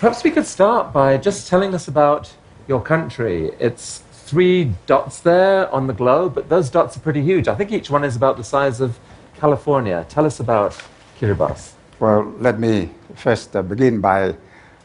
Perhaps we could start by just telling us about your country. It's three dots there on the globe, but those dots are pretty huge. I think each one is about the size of California. Tell us about Kiribati. Well, let me first uh, begin by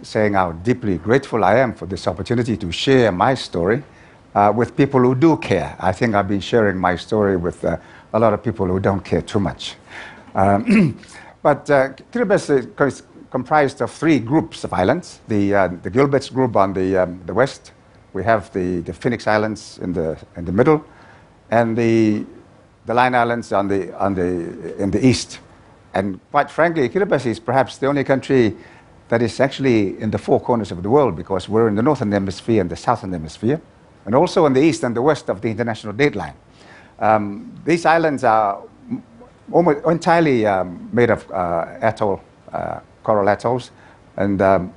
saying how deeply grateful I am for this opportunity to share my story uh, with people who do care. I think I've been sharing my story with uh, a lot of people who don't care too much. Um, but uh, Kiribati comprised of three groups of islands. The, uh, the Gilbert's group on the, um, the west, we have the, the Phoenix Islands in the, in the middle, and the, the Line Islands on the, on the, in the east. And quite frankly, Kiribati is perhaps the only country that is actually in the four corners of the world because we're in the northern hemisphere and the southern hemisphere, and also in the east and the west of the international date line. Um, these islands are almost entirely um, made of uh, atoll, uh, coral atolls, and um,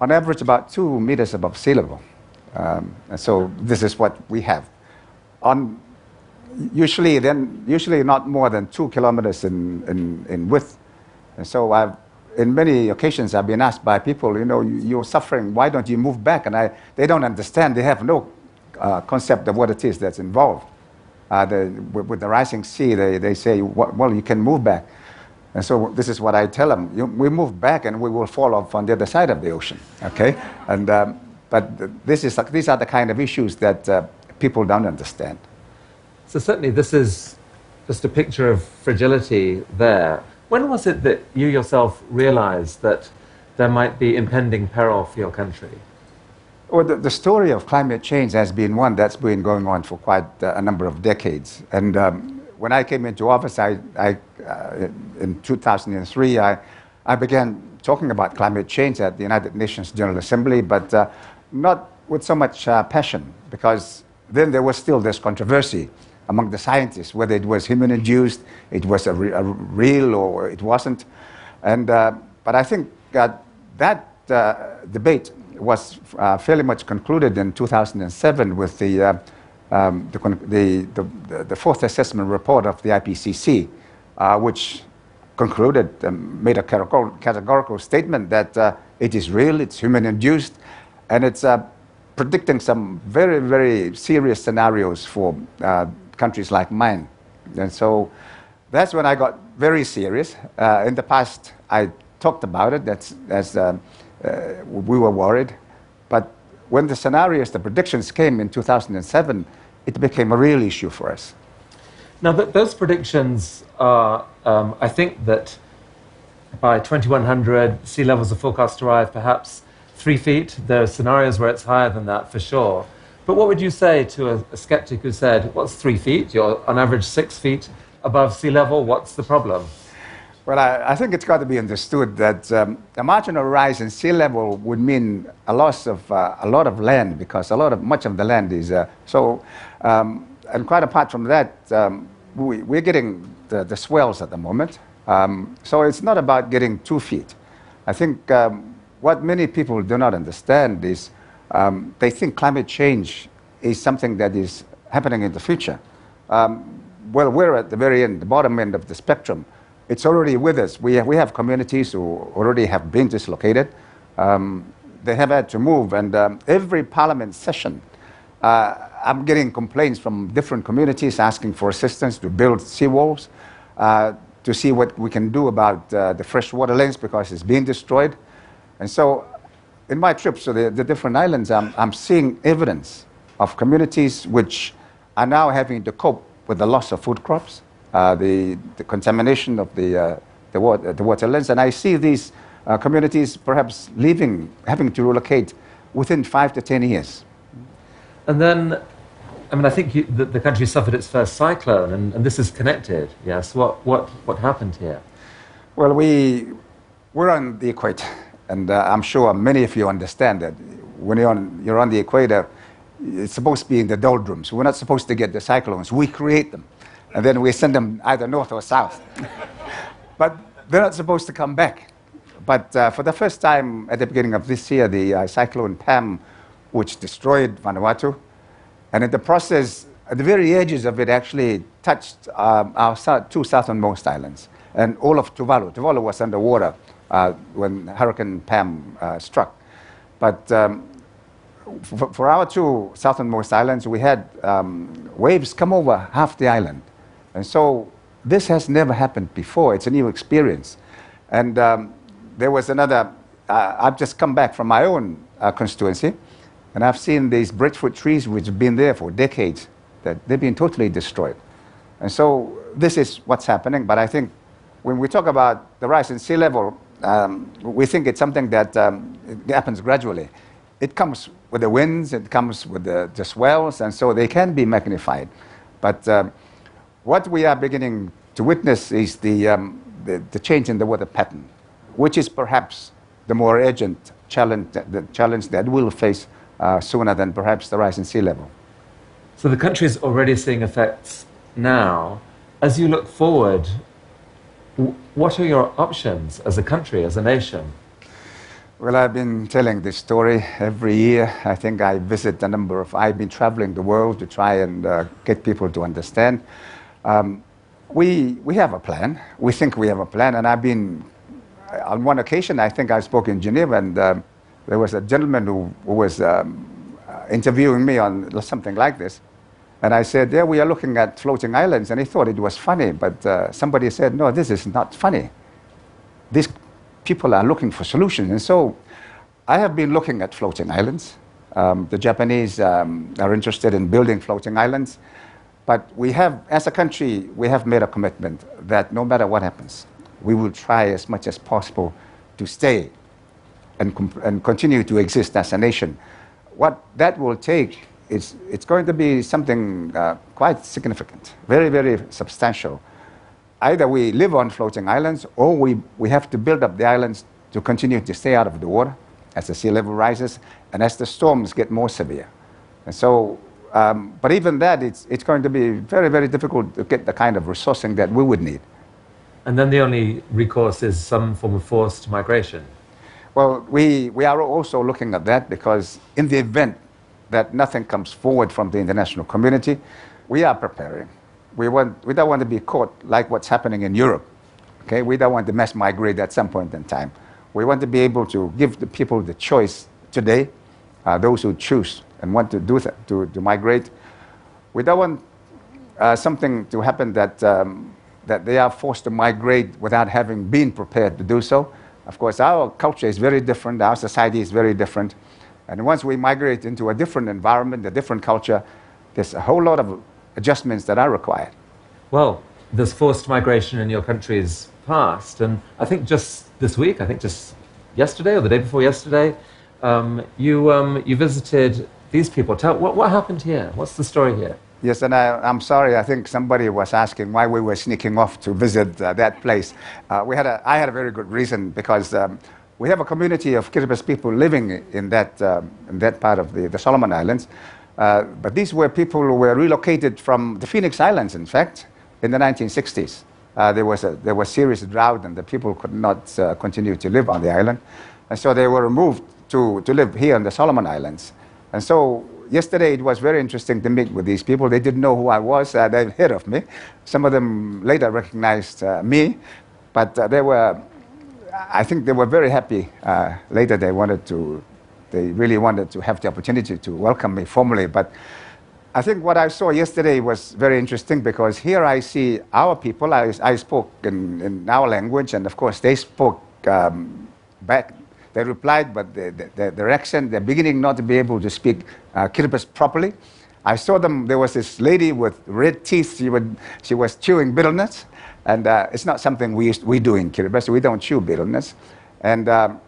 on average about two meters above sea level. Um, and so this is what we have. On usually, then usually not more than two kilometers in, in, in width. And so I've in many occasions I've been asked by people, you know, you're suffering, why don't you move back? And I, they don't understand, they have no uh, concept of what it is that's involved. Uh, the, with, with, the rising sea, they, they say, well, you can move back. And so this is what I tell them. You, we move back and we will fall off on the other side of the ocean, okay? And, um, but this is, these are the kind of issues that uh, people don't understand. So certainly this is just a picture of fragility there. When was it that you yourself realized that there might be impending peril for your country? Well, the, the story of climate change has been one that's been going on for quite uh, a number of decades. And um, when I came into office I, I, uh, in 2003, I, I began talking about climate change at the United Nations General Assembly, but uh, not with so much uh, passion, because then there was still this controversy among the scientists, whether it was human induced, it was a, re- a real or it wasn't. And, uh, but I think uh, that uh, debate was fairly much concluded in 2007 with the, um, the, the, the, fourth assessment report of the IPCC, uh, which concluded, um, made a categorical statement that it is real, it's human induced, and it's predicting some very, very serious scenarios for countries like mine. And so that's when I got very serious. Uh, in the past, I talked about it, that's, uh, uh, we were worried. But when the scenarios, the predictions came in 2007, it became a real issue for us. Now, th- those predictions are, um, I think that by 2100, sea levels are forecast to rise perhaps three feet. There are scenarios where it's higher than that for sure. But what would you say to a, a skeptic who said, What's three feet? You're on average six feet above sea level. What's the problem? Well, I, I think it's got to be understood that um, a marginal rise in sea level would mean a loss of uh, a lot of land because a lot of much of the land is uh, so. Um, and quite apart from that, um, we, we're getting the, the, swells at the moment. Um, so it's not about getting two feet. I think um, what many people do not understand is um, they think climate change is something that is happening in the future. Well, we're at the very end, the bottom end of the spectrum. It's already with us. We have, we have communities who already have been dislocated. Um, they have had to move, and um, every parliament session, uh, I'm getting complaints from different communities asking for assistance to build seawalls, uh, to see what we can do about uh, the freshwater lanes because it's being destroyed. And so in my trips to the, the different islands, I'm, I'm seeing evidence of communities which are now having to cope with the loss of food crops, the, the contamination of the, uh, the, water, the waterlands. And I see these uh, communities perhaps leaving, having to relocate within five to 10 years. And then, I mean, I think you, the, the, country suffered its first cyclone, and, and, this is connected, yes? What, what, what happened here? Well, we, we're on the equator. And uh, I'm sure many of you understand that when you're on, you're on the equator, it's supposed to be in the doldrums. We're not supposed to get the cyclones. We create them. And then we send them either north or south. but they're not supposed to come back. But uh, for the first time at the beginning of this year, the uh, cyclone Pam, which destroyed Vanuatu, and in the process, at the very edges of it, actually touched um, our two southernmost islands and all of Tuvalu. Tuvalu was underwater uh, when Hurricane Pam uh, struck. But um, for, for, our two southernmost islands, we had um, waves come over half the island. And so this has never happened before. It's a new experience. And um, there was another, uh, I've just come back from my own uh, constituency, and I've seen these breadfruit trees which have been there for decades, that they've been totally destroyed. And so this is what's happening. But I think when we talk about the rise in sea level, um, we think it's something that um, happens gradually. It comes with the winds, it comes with the, the swells, and so they can be magnified. But um, what we are beginning to witness is the, um, the, the, change in the weather pattern, which is perhaps the more urgent challenge, the challenge that we'll face uh, sooner than perhaps the rise in sea level. So the country is already seeing effects now. As you look forward, what are your options as a country, as a nation? Well, I've been telling this story every year. I think I visit a number of, I've been traveling the world to try and uh, get people to understand. Um, we, we have a plan. We think we have a plan. And I've been, on one occasion, I think I spoke in Geneva, and um, there was a gentleman who, who was um, interviewing me on something like this. And I said, Yeah, we are looking at floating islands. And he thought it was funny. But uh, somebody said, No, this is not funny. These people are looking for solutions. And so I have been looking at floating islands. Um, the Japanese um, are interested in building floating islands. But we have, as a country, we have made a commitment that no matter what happens, we will try as much as possible to stay and, and continue to exist as a nation. What that will take is it's going to be something uh, quite significant, very, very substantial either we live on floating islands or we, we have to build up the islands to continue to stay out of the water as the sea level rises and as the storms get more severe. And so, um, but even that, it's, it's going to be very, very difficult to get the kind of resourcing that we would need. And then the only recourse is some form of forced migration. Well, we, we are also looking at that because in the event that nothing comes forward from the international community, we are preparing we, want, we don't want to be caught like what's happening in Europe. Okay? We don't want to mass migrate at some point in time. We want to be able to give the people the choice today, uh, those who choose and want to do that, to, to migrate. We don't want uh, something to happen that, um, that they are forced to migrate without having been prepared to do so. Of course, our culture is very different, our society is very different. And once we migrate into a different environment, a different culture, there's a whole lot of adjustments that are required. Well, there's forced migration in your country's past, and I think just this week, I think just yesterday or the day before yesterday, um, you, um, you visited these people. Tell, what, what happened here? What's the story here? Yes, and I, am sorry. I think somebody was asking why we were sneaking off to visit uh, that place. Uh, we had a, I had a very good reason because um, we have a community of Kiribati people living in that, um, in that part of the, the Solomon Islands. Uh, but these were people who were relocated from the Phoenix Islands, in fact, in the 1960s. Uh, there, was a, there was serious drought and the people could not uh, continue to live on the island. And so they were moved to, to live here in the Solomon Islands. And so yesterday it was very interesting to meet with these people. They didn't know who I was. Uh, they'd heard of me. Some of them later recognized uh, me. But uh, they were, I think they were very happy. Uh, later they wanted to, they really wanted to have the opportunity to welcome me formally. But I think what I saw yesterday was very interesting because here I see our people. I, I spoke in, in our language, and of course they spoke um, back. They replied, but the, the, their accent, they're beginning not to be able to speak uh, Kiribati properly. I saw them, there was this lady with red teeth. She, would, she was chewing betelnut, and uh, it's not something we, we do in Kiribati. We don't chew betelnut. And um,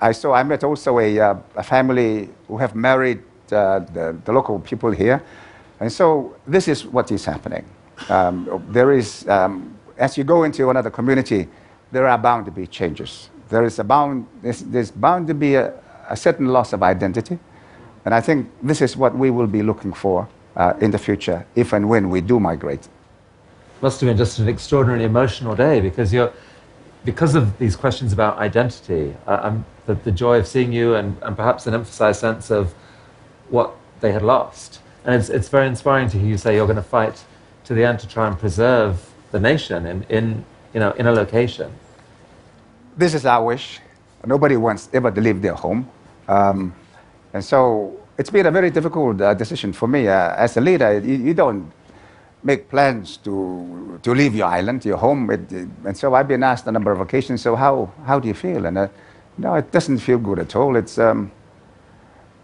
I saw, I met also a, uh, a family who have married uh, the, the, local people here. And so this is what is happening. Um, there is, um, as you go into another community, there are bound to be changes. There is bound, there's, there's bound to be a, a, certain loss of identity. And I think this is what we will be looking for uh, in the future, if and when we do migrate. Must have been just an extraordinarily emotional day because you're, because of these questions about identity, uh, the, the, joy of seeing you and, and perhaps an emphasized sense of what they had lost. And it's, it's very inspiring to hear you say you're going to fight to the end to try and preserve the nation in, in, you know, in a location. This is our wish. Nobody wants ever to leave their home. Um, and so it's been a very difficult uh, decision for me. Uh, as a leader, you, you, don't make plans to, to leave your island, your home. It, it, and so I've been asked a number of occasions, so how, how do you feel? And uh, no, it doesn't feel good at all. It's, um,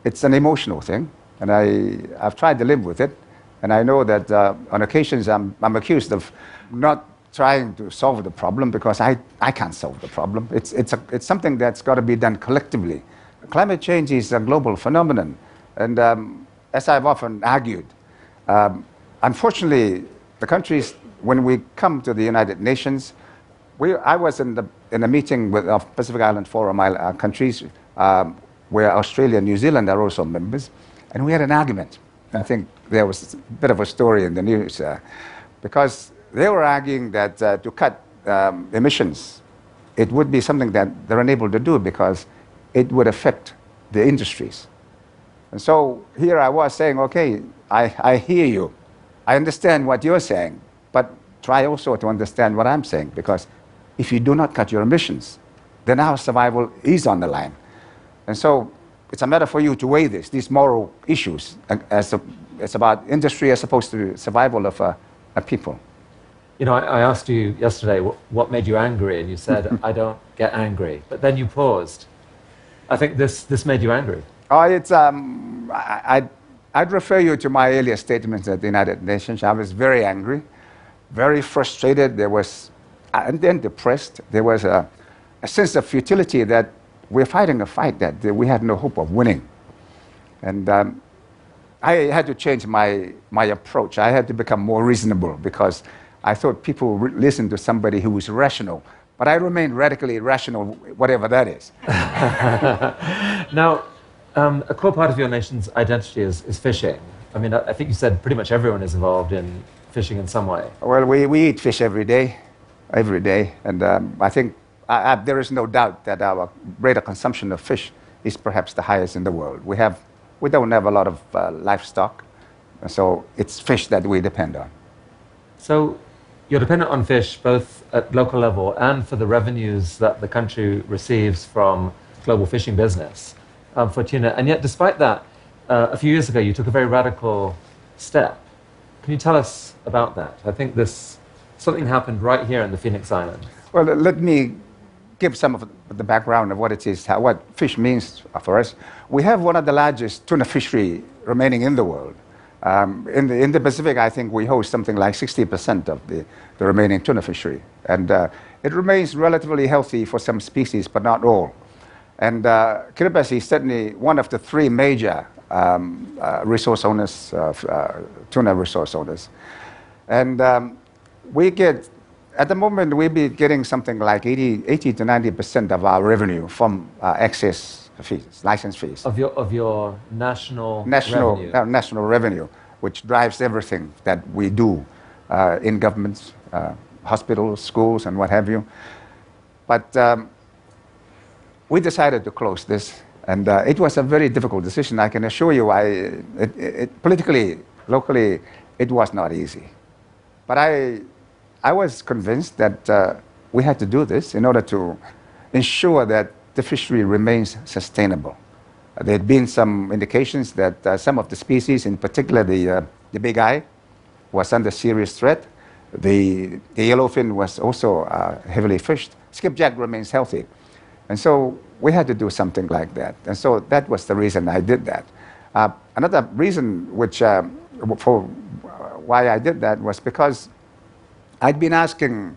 it's an emotional thing. And I, I've tried to live with it. And I know that uh, on occasions I'm, I'm accused of not trying to solve the problem because I, I can't solve the problem. It's, it's, a, it's something that's got to be done collectively. Climate change is a global phenomenon. And um, as I've often argued, um, unfortunately, the countries, when we come to the United Nations, we, I was in, the, in a meeting with of Pacific Island Forum uh, countries um, where Australia and New Zealand are also members, and we had an argument. I think there was a bit of a story in the news uh, because they were arguing that uh, to cut um, emissions, it would be something that they're unable to do because it would affect the industries. And so here I was saying, okay, I, I hear you. I understand what you're saying, but try also to understand what I'm saying because if you do not cut your emissions, then our survival is on the line. And so it's a matter for you to weigh this, these moral issues. As a, it's about industry as opposed to survival of a, a people. You know, I, I, asked you yesterday what, what made you angry, and you said, I don't get angry. But then you paused. I think this, this made you angry. Oh, it's, um, I, I'd, I'd refer you to my earlier statements at the United Nations. I was very angry, very frustrated. There was, and then depressed. There was a, a sense of futility that we're fighting a fight that we had no hope of winning. And um, I had to change my, my approach. I had to become more reasonable because I thought people would listen to somebody who was rational. But I remain radically irrational, whatever that is. now, um, a core part of your nation's identity is, is fishing. I mean, I, I think you said pretty much everyone is involved in fishing in some way. Well, we, we eat fish every day, every day. And um, I think I, I, there is no doubt that our rate of consumption of fish is perhaps the highest in the world. We, have, we don't have a lot of uh, livestock, so it's fish that we depend on. So you're dependent on fish both at local level and for the revenues that the country receives from global fishing business um, for tuna. And yet, despite that, uh, a few years ago, you took a very radical step. Can you tell us about that? I think this something happened right here in the Phoenix Islands. Well, let me give some of the background of what it is, how, what fish means for us. We have one of the largest tuna fishery remaining in the world. Um, in, the, in the Pacific, I think we host something like 60% of the, remaining tuna fishery. And uh, it remains relatively healthy for some species, but not all. And uh, Kiribati is certainly one of the three major um, uh, resource owners, tuna resource owners. And um, we get, at the moment, we'll be getting something like 80, 80 to 90% of our revenue from access fees, license fees. Of your, of your national, national revenue? Uh, national revenue, which drives everything that we do uh, in governments, uh, hospitals, schools, and what have you. But um, we decided to close this, and uh, it was a very difficult decision. I can assure you, I, it, it, politically, locally, it was not easy. But I, I was convinced that uh, we had to do this in order to ensure that the fishery remains sustainable. Uh, there had been some indications that uh, some of the species, in particular the, uh, the big eye, was under serious threat. The, the yellowfin was also uh, heavily fished. Skipjack remains healthy. And so we had to do something like that. And so that was the reason I did that. Uh, another reason which, uh, for why I did that was because I'd been asking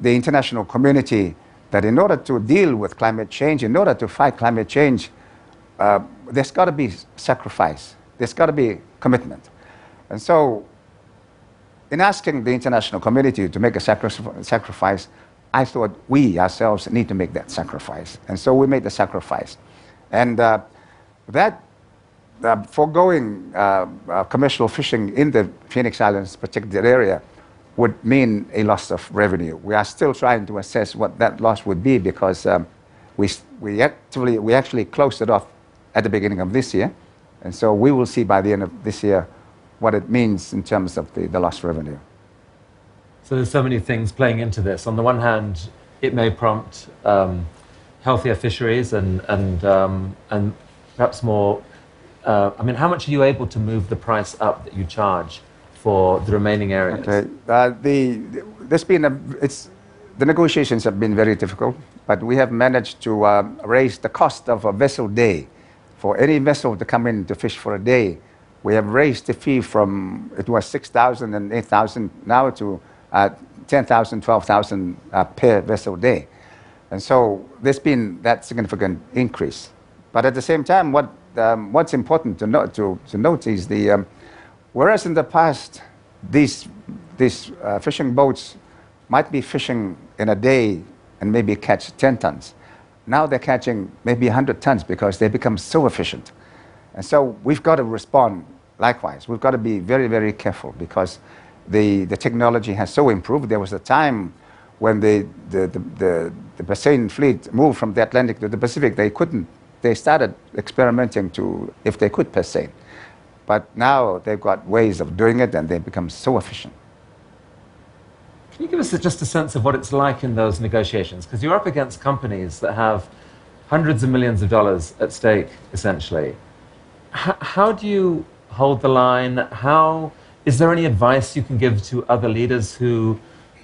the international community that in order to deal with climate change, in order to fight climate change, uh, there's got to be sacrifice. There's got to be commitment. And so, in asking the international community to make a sacrifice, I thought we ourselves need to make that sacrifice. And so we made the sacrifice. And uh, that uh, foregoing uh, uh, commercial fishing in the Phoenix Islands particular area would mean a loss of revenue. We are still trying to assess what that loss would be because um, we, we, actually, we actually closed it off at the beginning of this year. And so we will see by the end of this year what it means in terms of the, lost revenue. So there's so many things playing into this. On the one hand, it may prompt um, healthier fisheries and, and, um, and perhaps more. Uh, I mean, how much are you able to move the price up that you charge for the remaining areas? Okay. Uh, the, there's been a, it's, the negotiations have been very difficult, but we have managed to uh, raise the cost of a vessel day. For any vessel to come in to fish for a day, we have raised the fee from, it was 6,000 and 8,000 now to uh, 10,000, 12,000 uh, per vessel day. And so there's been that significant increase. But at the same time, what, um, what's important to, note, to, to note is the, um, whereas in the past, these, these uh, fishing boats might be fishing in a day and maybe catch 10 tons. Now they're catching maybe 100 tons because they become so efficient. And so we've got to respond likewise. We've got to be very, very careful because the, the technology has so improved. There was a time when the, the, the, the, the fleet moved from the Atlantic to the Pacific, they couldn't, they started experimenting to, if they could, purse seine. But now they've got ways of doing it and they become so efficient. Can you give us just a sense of what it's like in those negotiations? Because you're up against companies that have hundreds of millions of dollars at stake, essentially. H- how do you hold the line? How is there any advice you can give to other leaders who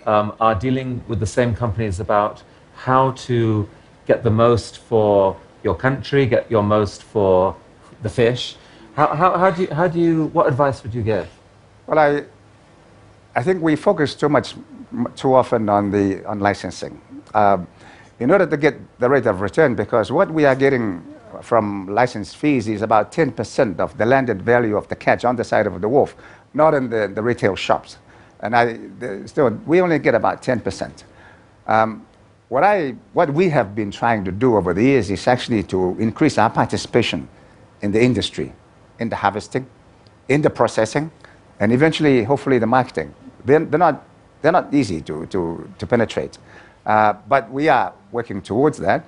um, are dealing with the same companies about how to get the most for your country, get your most for the fish? How, how, how, do you, how do you, what advice would you give? Well, I, I think we focus too much, too often on the on licensing. Um, in order to get the rate of return, because what we are getting from license fees is about 10% of the landed value of the catch on the side of the wharf, not in the, the retail shops. And I, the, still, we only get about 10%. Um, what, I, what we have been trying to do over the years is actually to increase our participation in the industry, in the harvesting, in the processing, and eventually, hopefully, the marketing. They're, they're, not, they're not easy to, to, to penetrate. Uh, but we are working towards that.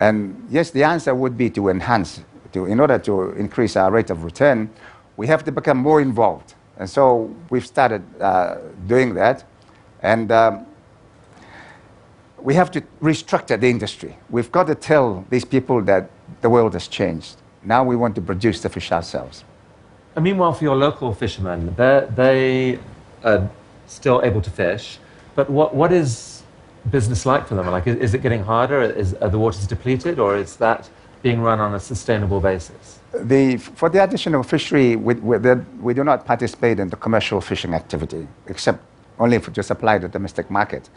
And yes, the answer would be to enhance, to, in order to increase our rate of return, we have to become more involved. And so we've started uh, doing that. And um, we have to restructure the industry. We've got to tell these people that the world has changed. Now we want to produce the fish ourselves. And meanwhile, for your local fishermen, they are still able to fish. But what, what is business like for them? Like, is, is it getting harder? Is, are the waters depleted, or is that being run on a sustainable basis? The, for the additional fishery, we, we, we, do not participate in the commercial fishing activity, except only for, to supply the domestic market.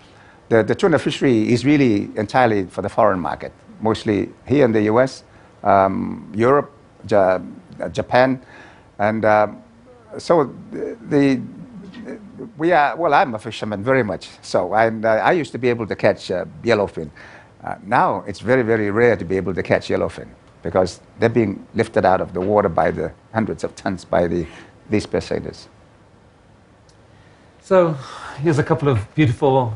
The, the tuna fishery is really entirely for the foreign market, mostly here in the US, um, Europe, ja, Japan, and uh, so the, the, we are, well, I'm a fisherman very much so, and uh, I used to be able to catch uh, yellowfin. Uh, now it's very, very rare to be able to catch yellowfin because they're being lifted out of the water by the hundreds of tons by the, these purse seiners. So here's a couple of beautiful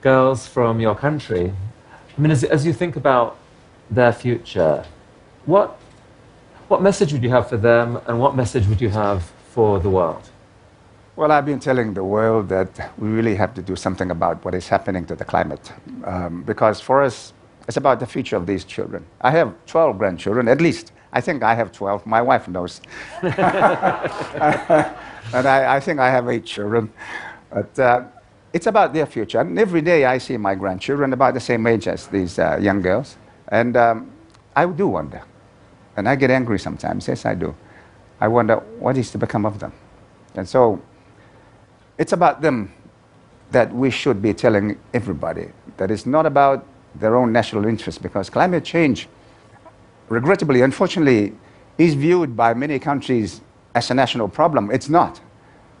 girls from your country. I mean, as, as you think about their future, what, what message would you have for them and what message would you have for the world? Well, I've been telling the world that we really have to do something about what is happening to the climate. Um, because for us, it's about the future of these children. I have 12 grandchildren, at least. I think I have 12. My wife knows. and I, I, think I have eight children. But uh, it's about their future. And every day I see my grandchildren about the same age as these uh, young girls. And um, I do wonder. And I get angry sometimes. Yes, I do. I wonder what is to become of them. And so it's about them that we should be telling everybody that it's not about their own national interest because climate change, regrettably, unfortunately, is viewed by many countries as a national problem. It's not.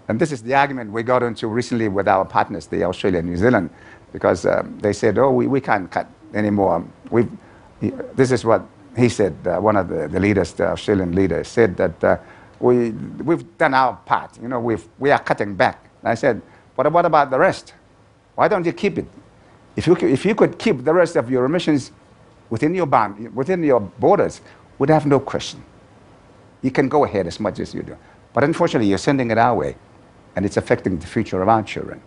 And this is the argument we got into recently with our partners, the Australia and New Zealand, because um, they said, oh, we, we can't cut anymore. we this is what he said, uh, one of the, the leaders, the Australian leaders, said that uh, we, we've done our part. You know, we've, we are cutting back. And I said, but what about the rest? Why don't you keep it? If you, if you could keep the rest of your emissions within your, bond, within your borders, we'd have no question. You can go ahead as much as you do. But unfortunately, you're sending it our way, and it's affecting the future of our children.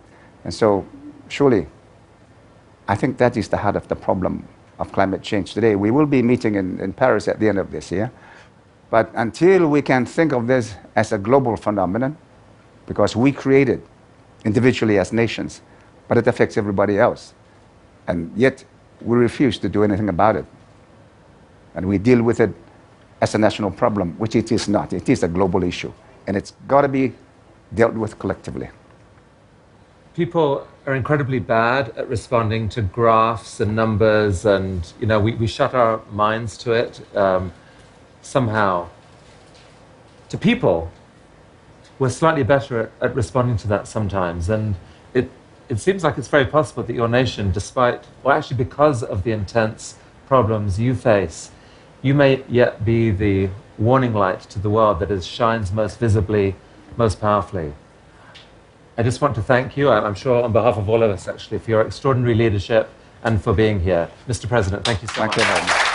And so, surely, I think that is the heart of the problem of climate change today. We will be meeting in, in Paris at the end of this year. But until we can think of this as a global phenomenon, because we create it individually as nations, but it affects everybody else. And yet we refuse to do anything about it. And we deal with it as a national problem, which it is not. It is a global issue. And it's got to be dealt with collectively. People are incredibly bad at responding to graphs and numbers, and you know we, we shut our minds to it um, somehow. To people, we're slightly better at, at responding to that sometimes, and it it seems like it's very possible that your nation, despite, or actually because of the intense problems you face, you may yet be the warning light to the world that is, shines most visibly, most powerfully. I just want to thank you, I'm sure on behalf of all of us actually, for your extraordinary leadership and for being here. Mr. President, thank you so Thank much. you very much. Thank you.